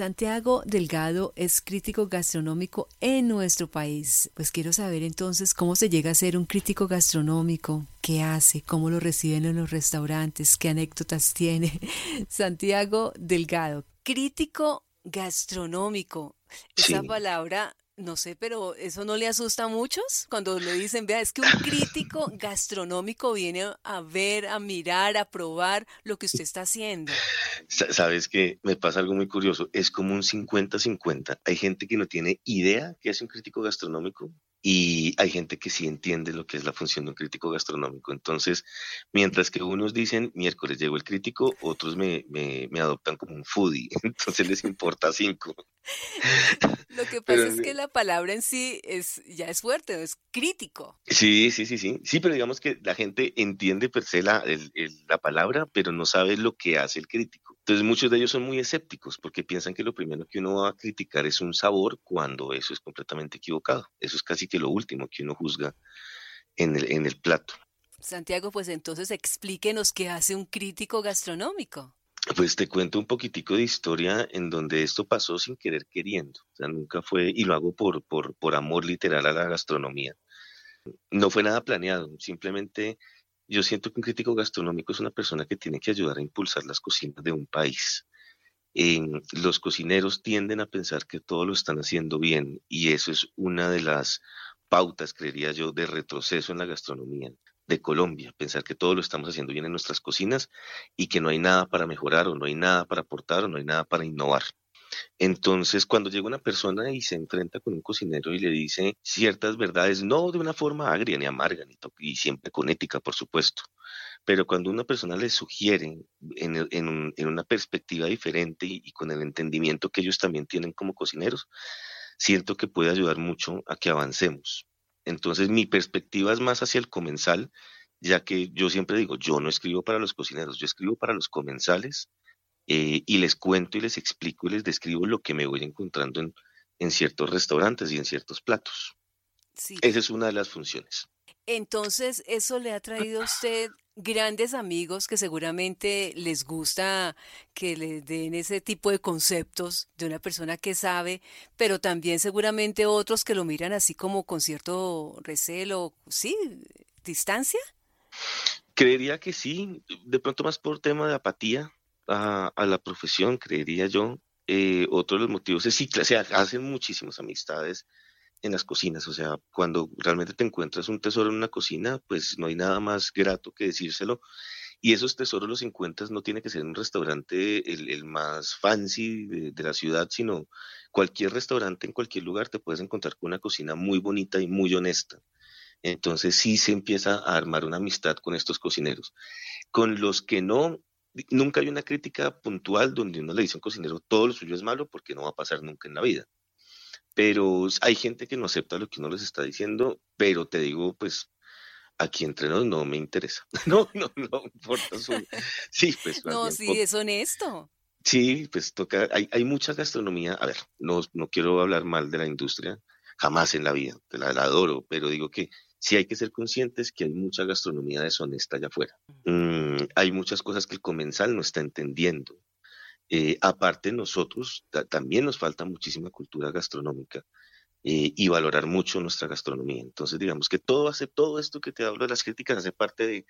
Santiago Delgado es crítico gastronómico en nuestro país. Pues quiero saber entonces cómo se llega a ser un crítico gastronómico, qué hace, cómo lo reciben en los restaurantes, qué anécdotas tiene. Santiago Delgado, crítico gastronómico. Esa palabra no sé, pero eso no le asusta a muchos cuando le dicen, vea, es que un crítico gastronómico viene a ver, a mirar, a probar lo que usted está haciendo. Sabes que me pasa algo muy curioso, es como un 50-50. Hay gente que no tiene idea que es un crítico gastronómico y hay gente que sí entiende lo que es la función de un crítico gastronómico. Entonces, mientras que unos dicen, miércoles llegó el crítico, otros me, me, me adoptan como un foodie, entonces les importa cinco. Lo que pasa es que la palabra en sí es ya es fuerte, es crítico. Sí, sí, sí, sí. Sí, pero digamos que la gente entiende per se la, la palabra, pero no sabe lo que hace el crítico. Entonces muchos de ellos son muy escépticos porque piensan que lo primero que uno va a criticar es un sabor cuando eso es completamente equivocado. Eso es casi que lo último que uno juzga en el, en el plato. Santiago, pues entonces explíquenos qué hace un crítico gastronómico. Pues te cuento un poquitico de historia en donde esto pasó sin querer queriendo. O sea, nunca fue, y lo hago por, por, amor literal a la gastronomía. No fue nada planeado, simplemente yo siento que un crítico gastronómico es una persona que tiene que ayudar a impulsar las cocinas de un país. los cocineros tienden a pensar que todo lo están haciendo bien y eso es una de las pautas, creería yo, de retroceso en la gastronomía de Colombia, pensar que todo lo estamos haciendo bien en nuestras cocinas y que no hay nada para mejorar o no hay nada para aportar o no hay nada para innovar. Entonces, cuando llega una persona y se enfrenta con un cocinero y le dice ciertas verdades, no de una forma agria ni amarga, ni y siempre con ética, por supuesto, pero cuando una persona le sugiere en, una perspectiva diferente y, con el entendimiento que ellos también tienen como cocineros, siento que puede ayudar mucho a que avancemos. Entonces, mi perspectiva es más hacia el comensal, ya que yo siempre digo, yo no escribo para los cocineros, yo escribo para los comensales eh, y les cuento y les explico y les describo lo que me voy encontrando en, en ciertos restaurantes y en ciertos platos. Esa es una de las funciones. Entonces, eso le ha traído a usted grandes amigos que seguramente les gusta que les den ese tipo de conceptos de una persona que sabe, pero también seguramente otros que lo miran así como con cierto recelo, sí, distancia. Creería que sí, de pronto más por tema de apatía, a, la profesión, creería yo. Eh, otro de los motivos es sí, se hacen muchísimas amistades en las cocinas, o sea, cuando realmente te encuentras un tesoro en una cocina, pues no hay nada más grato que decírselo. Y esos tesoros los encuentras, no tiene que ser en un restaurante el, más fancy de, de, la ciudad, sino cualquier restaurante en cualquier lugar te puedes encontrar con una cocina muy bonita y muy honesta. Entonces sí se empieza a armar una amistad con estos cocineros. Con los que no, nunca hay una crítica puntual donde uno le dice a un cocinero todo lo suyo es malo porque no va a pasar nunca en la vida. Pero hay gente que no acepta lo que uno les está diciendo, pero te digo, pues aquí entre nos no me interesa. No, no, no importa su... Sí, pues. No, sí, es honesto. Sí, pues toca, hay, hay mucha gastronomía, a ver, no, no quiero hablar mal de la industria, jamás en la vida, te la adoro, pero digo que sí hay que ser conscientes que hay mucha gastronomía deshonesta allá afuera. Mm, hay muchas cosas que el comensal no está entendiendo. Eh, aparte, nosotros también nos falta muchísima cultura gastronómica eh, y valorar mucho nuestra gastronomía. Entonces, digamos que todo hace todo esto que te hablo de las críticas hace parte de,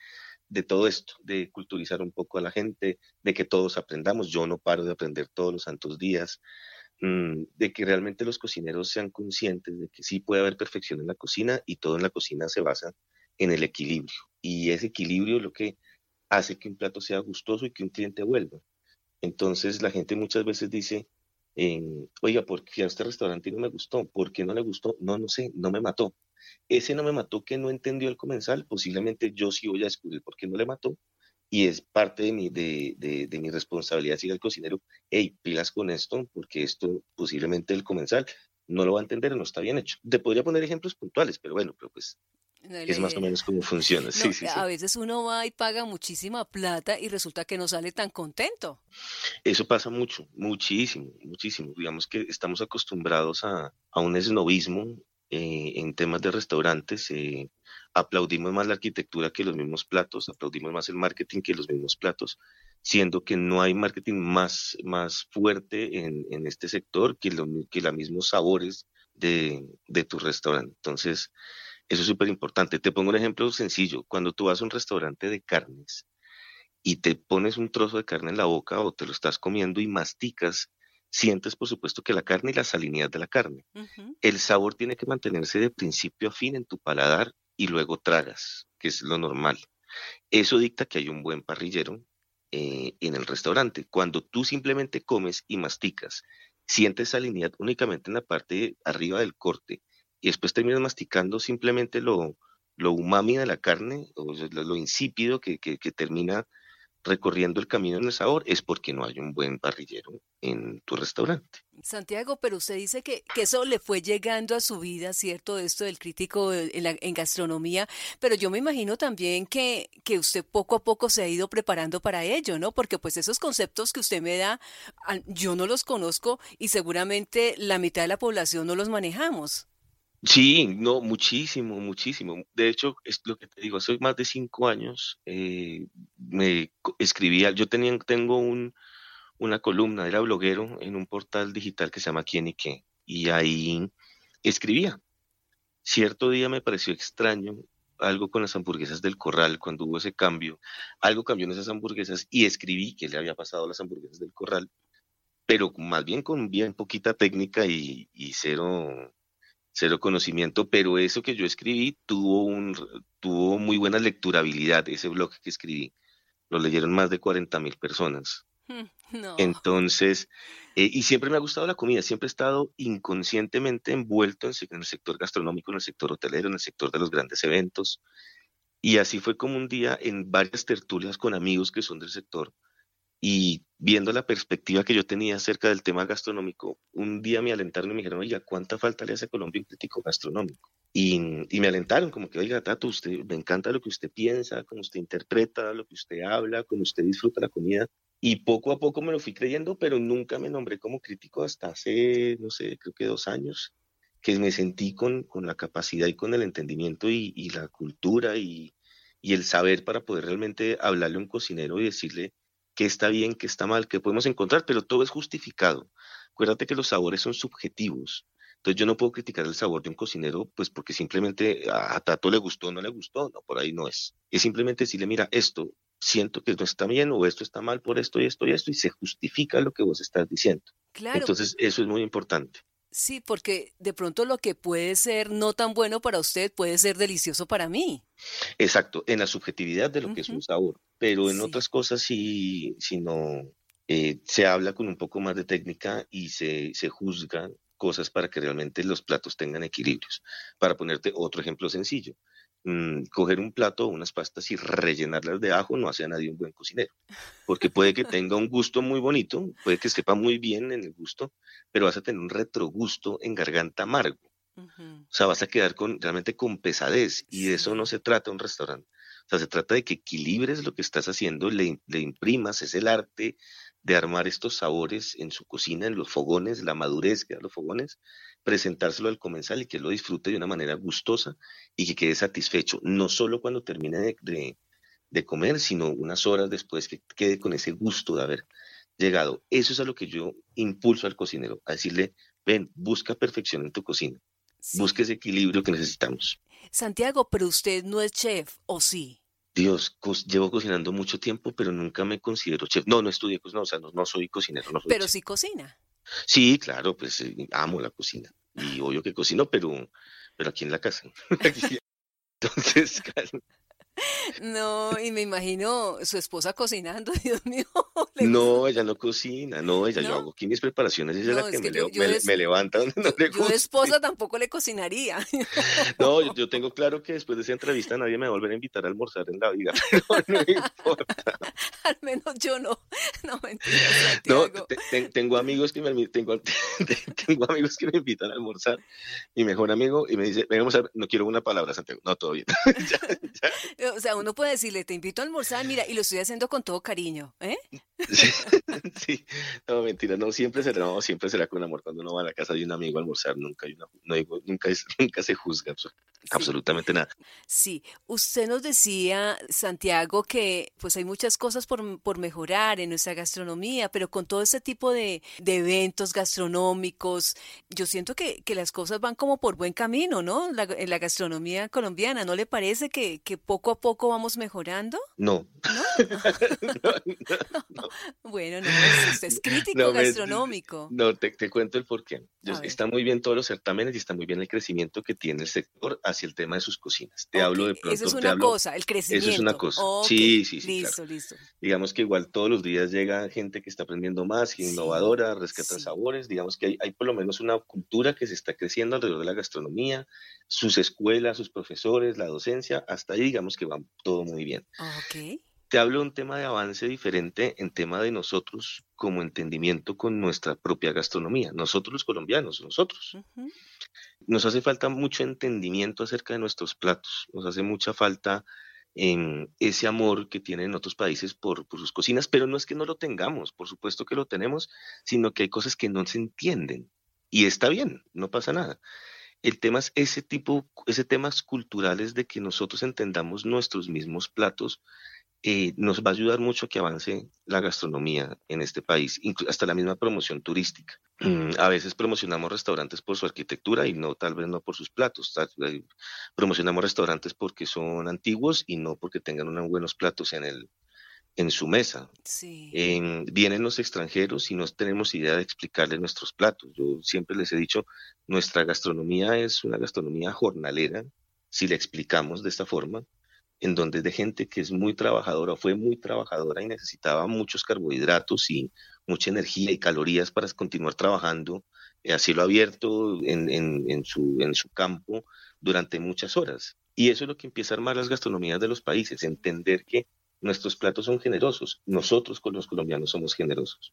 de todo esto, de culturizar un poco a la gente, de que todos aprendamos. Yo no paro de aprender todos los santos días. Mm, de que realmente los cocineros sean conscientes de que sí puede haber perfección en la cocina y todo en la cocina se basa en el equilibrio. Y ese equilibrio es lo que hace que un plato sea gustoso y que un cliente vuelva. Entonces la gente muchas veces dice, oiga, ¿por qué a este restaurante no me gustó? ¿Por qué no le gustó? No, no sé, no me mató. Ese no me mató que no entendió el comensal, posiblemente yo sí voy a descubrir por qué no le mató y es parte de mi, de, de, mi responsabilidad decir al cocinero, hey, pilas con esto, porque esto posiblemente el comensal no lo va a entender no está bien hecho. Te podría poner ejemplos puntuales, pero bueno, pero pues es más o menos cómo funciona. sí, sí, a veces uno va y paga muchísima plata y resulta que no sale tan contento. Eso pasa mucho, muchísimo, muchísimo. Digamos que estamos acostumbrados a, a un esnovismo eh, en temas de restaurantes. Eh, aplaudimos más la arquitectura que los mismos platos, aplaudimos más el marketing que los mismos platos. siendo que no hay marketing más, más fuerte en, en este sector que, lo, que los mismos sabores de, de tu restaurante. Entonces, eso es súper importante. Te pongo un ejemplo sencillo. Cuando tú vas a un restaurante de carnes y te pones un trozo de carne en la boca o te lo estás comiendo y masticas, sientes por supuesto que la carne y la salinidad de la carne. El sabor tiene que mantenerse de principio a fin en tu paladar y luego tragas, que es lo normal. Eso dicta que hay un buen parrillero eh, en el restaurante. Cuando tú simplemente comes y masticas, sientes salinidad únicamente en la parte arriba del corte y después terminas masticando simplemente lo, lo umami de la carne, o lo, insípido que, que, que termina recorriendo el camino en el sabor es porque no hay un buen parrillero en tu restaurante. Santiago, pero usted dice que, que eso le fue llegando a su vida, ¿cierto? Esto del crítico en, en gastronomía, pero yo me imagino también que, que usted poco a poco se ha ido preparando para ello, ¿no? Porque pues esos conceptos que usted me da, yo no los conozco y seguramente la mitad de la población no los manejamos. Sí, no, muchísimo, muchísimo. De hecho, es lo que te digo, hace más de cinco años eh, me escribía, yo tenía, tengo un, una columna, era bloguero en un portal digital que se llama Quién y qué, y ahí escribía. Cierto día me pareció extraño algo con las hamburguesas del corral, cuando hubo ese cambio, algo cambió en esas hamburguesas y escribí que le había pasado a las hamburguesas del corral, pero más bien con bien poquita técnica y, y cero cero conocimiento, pero eso que yo escribí tuvo, un, tuvo muy buena lecturabilidad, ese blog que escribí. Lo leyeron más de 40 mil personas. Entonces, eh, y siempre me ha gustado la comida, siempre he estado inconscientemente envuelto en, en, el sector gastronómico, en el sector hotelero, en el sector de los grandes eventos. Y así fue como un día en varias tertulias con amigos que son del sector, y viendo la perspectiva que yo tenía acerca del tema gastronómico, un día me alentaron y me dijeron, oiga, ¿cuánta falta le hace a Colombia un crítico gastronómico? Y, y, me alentaron, como que, oiga, Tato, usted, me encanta lo que usted piensa, cómo usted interpreta, lo que usted habla, cómo usted disfruta la comida. Y poco a poco me lo fui creyendo, pero nunca me nombré como crítico hasta hace, no sé, creo que dos años, que me sentí con, con la capacidad y con el entendimiento y, y la cultura y, y el saber para poder realmente hablarle a un cocinero y decirle, qué está bien, qué está mal, qué podemos encontrar, pero todo es justificado. Acuérdate que los sabores son subjetivos. Entonces yo no puedo criticar el sabor de un cocinero, pues porque simplemente a, Tato le gustó o no le gustó, no, por ahí no es. Es simplemente decirle, mira, esto siento que no está bien o esto está mal por esto y esto y esto, y se justifica lo que vos estás diciendo. Claro. Entonces eso es muy importante. Sí, porque de pronto lo que puede ser no tan bueno para usted puede ser delicioso para mí. Exacto, en la subjetividad de lo que es un sabor, pero en otras cosas sí, si no eh, se habla con un poco más de técnica y se, se juzgan cosas para que realmente los platos tengan equilibrios. Para ponerte otro ejemplo sencillo, Mm, coger un plato o unas pastas y rellenarlas de ajo no hace a nadie un buen cocinero, porque puede que tenga un gusto muy bonito, puede que sepa muy bien en el gusto, pero vas a tener un retrogusto en garganta amargo. O sea, vas a quedar con, realmente con pesadez y de eso no se trata un restaurante. O sea, se trata de que equilibres lo que estás haciendo, le, le imprimas, es el arte de armar estos sabores en su cocina, en los fogones, la madurez que da los fogones, presentárselo al comensal y que lo disfrute de una manera gustosa y que quede satisfecho, no solo cuando termine de, de, comer, sino unas horas después que quede con ese gusto de haber llegado. Eso es a lo que yo impulso al cocinero, a decirle, ven, busca perfección en tu cocina, busca ese equilibrio que necesitamos. Santiago, pero usted no es chef, ¿o sí? Dios, llevo cocinando mucho tiempo, pero nunca me considero chef. No, no estudié, no, o sea, no, soy cocinero. No pero sí cocina. Sí, claro, pues eh, amo la cocina. Y obvio que cocino, pero, pero aquí en la casa. Entonces, claro. No, y me imagino su esposa cocinando, Dios mío. No, ella no cocina, no, ella yo hago aquí mis preparaciones, ella es la que, me, levanta donde no le gusta. Yo esposa tampoco le cocinaría. No, yo, tengo claro que después de esa entrevista nadie me va a volver a invitar a almorzar en la vida, pero no importa. Al menos yo no, no mentira, No, tengo amigos que me tengo, tengo amigos que me invitan a almorzar, mi mejor amigo, y me dice, vamos a, no quiero una palabra, Santiago, no, todo bien. ya, ya o sea, uno puede decirle, te invito a almorzar, mira, y lo estoy haciendo con todo cariño, ¿eh? Sí, no, mentira, no, siempre será, no, siempre será con amor cuando uno va a la casa de un amigo a almorzar, nunca, hay una, no nunca, nunca se juzga. Absolutamente nada. Sí, usted nos decía, Santiago, que pues hay muchas cosas por, por mejorar en nuestra gastronomía, pero con todo este tipo de, de eventos gastronómicos, yo siento que, que, las cosas van como por buen camino, ¿no? La, en la gastronomía colombiana, ¿no le parece que, que poco a poco vamos mejorando? No. ¿No? no, bueno, no, usted es crítico gastronómico. no, te, te, cuento el porqué. Está muy bien todos los certámenes y está muy bien el crecimiento que tiene el sector hacia el tema de sus cocinas. Te okay. hablo de pronto. Eso es una hablo, cosa, el crecimiento. Eso es una cosa. Okay. Sí, sí, sí. Listo, claro. listo. Digamos que igual todos los días llega gente que está aprendiendo más, que Sí, innovadora, rescatan sí. sabores. Digamos que hay, hay por lo menos una cultura que se está creciendo alrededor de la gastronomía, sus escuelas, sus profesores, la docencia. Hasta ahí digamos que va todo muy bien. Ok. Te hablo de un tema de avance diferente en tema de nosotros como entendimiento con nuestra propia gastronomía, nosotros los colombianos, nosotros. Nos hace falta mucho entendimiento acerca de nuestros platos, nos hace mucha falta em, ese amor que tienen otros países por, sus cocinas, pero no es que no lo tengamos, por supuesto que lo tenemos, sino que hay cosas que no se entienden y está bien, no pasa nada. El tema es ese tipo, ese temas culturales de que nosotros entendamos nuestros mismos platos eh, nos va a ayudar mucho a que avance la gastronomía en este país, hasta la misma promoción turística. Mm, A veces promocionamos restaurantes por su arquitectura y no, tal vez no por sus platos. Tal- eh, promocionamos restaurantes porque son antiguos y no porque tengan unos buenos platos en el, en su mesa. Sí. En- vienen los extranjeros y no tenemos idea de explicarles nuestros platos. Yo siempre les he dicho, nuestra gastronomía es una gastronomía jornalera, si la explicamos de esta forma, en donde es de gente que es muy trabajadora, fue muy trabajadora y necesitaba muchos carbohidratos y mucha energía y calorías para continuar trabajando eh, a cielo abierto en, en- en su, en su campo durante muchas horas. Y eso es lo que empieza a armar las gastronomías de los países, entender que nuestros platos son generosos, nosotros con los colombianos somos generosos.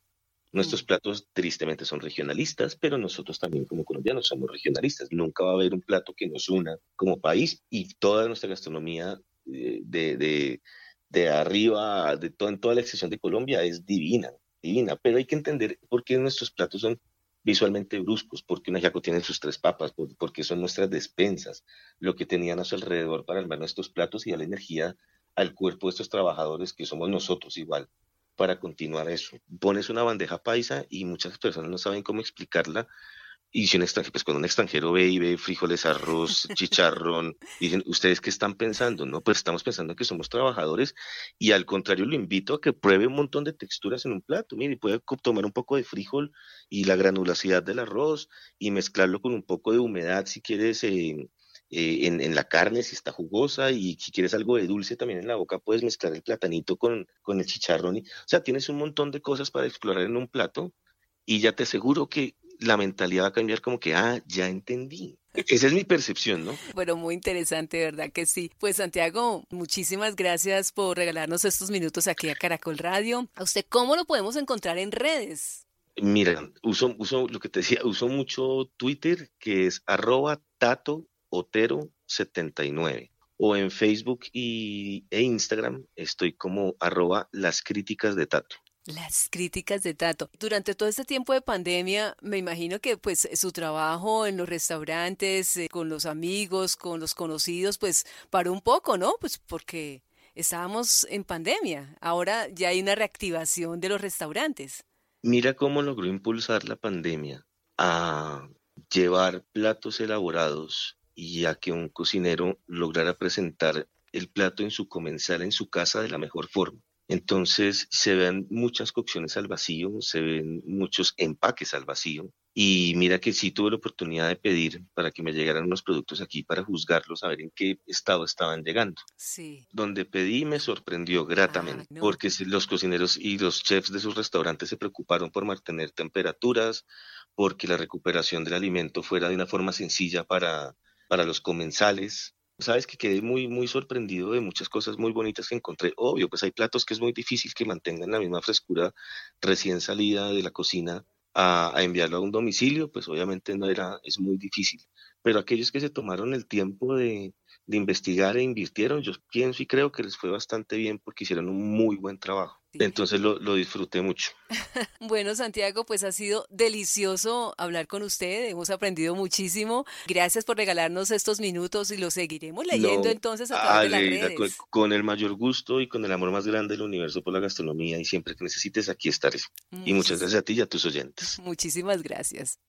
Nuestros Mm. platos tristemente son regionalistas, pero nosotros también como colombianos somos regionalistas. Nunca va a haber un plato que nos una como país y toda nuestra gastronomía de, de, de arriba, de todo, en toda la extensión de Colombia es divina, divina, pero hay que entender por qué nuestros platos son visualmente bruscos, porque un ajiaco tiene sus tres papas, por- porque son nuestras despensas, lo que tenían a su alrededor para armar nuestros platos y dar extraordinaria al cuerpo de estos trabajadores que somos nosotros igual para continuar eso. Pones una bandeja paisa y muchas personas no saben cómo explicarla. Y si un extranjero, pues cuando un extranjero ve y ve frijoles, arroz, chicharrón, dicen, ¿ustedes qué están pensando? No, pues estamos pensando que somos trabajadores y al contrario lo invito a que pruebe un montón de texturas en un plato. Mire, puede tomar un poco de frijol y la granulacidad del arroz y mezclarlo con un poco de humedad si quieres eh, eh, en, en la carne, si está jugosa y si quieres algo de dulce también en la boca, puedes mezclar el platanito con, con el chicharrón. y- o sea, tienes un montón de cosas para explorar en un plato y ya te aseguro que la mentalidad va a cambiar como que, ah, ya entendí. Esa es mi percepción, ¿no? Bueno, muy interesante, ¿verdad que sí? Pues Santiago, muchísimas gracias por regalarnos estos minutos aquí a Caracol Radio. ¿A usted cómo lo podemos encontrar en redes? Mira, uso, uso lo que te decía, uso mucho Twitter, que es arroba tato otero 79. O en Facebook y, e Instagram estoy como arroba las críticas de tato. Las críticas de Tato. Durante todo este tiempo de pandemia, me imagino que pues su trabajo en los restaurantes, eh, con los amigos, con los conocidos, pues paró un poco, ¿no? Pues porque estábamos en pandemia. Ahora ya hay una reactivación de los restaurantes. Mira cómo logró impulsar la pandemia a llevar platos elaborados y a que un cocinero lograra presentar el plato en su comensal en su casa de la mejor forma. Entonces se ven muchas cocciones al vacío, se ven muchos empaques al vacío. Y mira que sí tuve la oportunidad de pedir para que me llegaran unos productos aquí para juzgarlos, a ver en qué estado estaban llegando. Sí. Donde pedí me sorprendió gratamente, Ah, no. porque los cocineros y los chefs de sus restaurantes se preocuparon por mantener temperaturas, porque la recuperación del alimento fuera de una forma sencilla para, para los comensales. Sabes que quedé muy, muy sorprendido de muchas cosas muy bonitas que encontré. Obvio, pues hay platos que es muy difícil que mantengan la misma frescura recién salida de la cocina a, enviarlo a un domicilio, pues obviamente no era, es muy difícil. Pero aquellos que se tomaron el tiempo de, de investigar e invirtieron, yo pienso y creo que les fue bastante bien porque hicieron un muy buen trabajo. Entonces lo, lo disfruté mucho. bueno, Santiago, pues ha sido delicioso hablar con usted, hemos aprendido muchísimo. Gracias por regalarnos estos minutos y lo seguiremos leyendo entonces a través de las redes. Con, el mayor gusto y con el amor más grande del universo por la gastronomía y siempre que necesites aquí estaré. y muchas gracias a ti y a tus oyentes. Muchísimas gracias.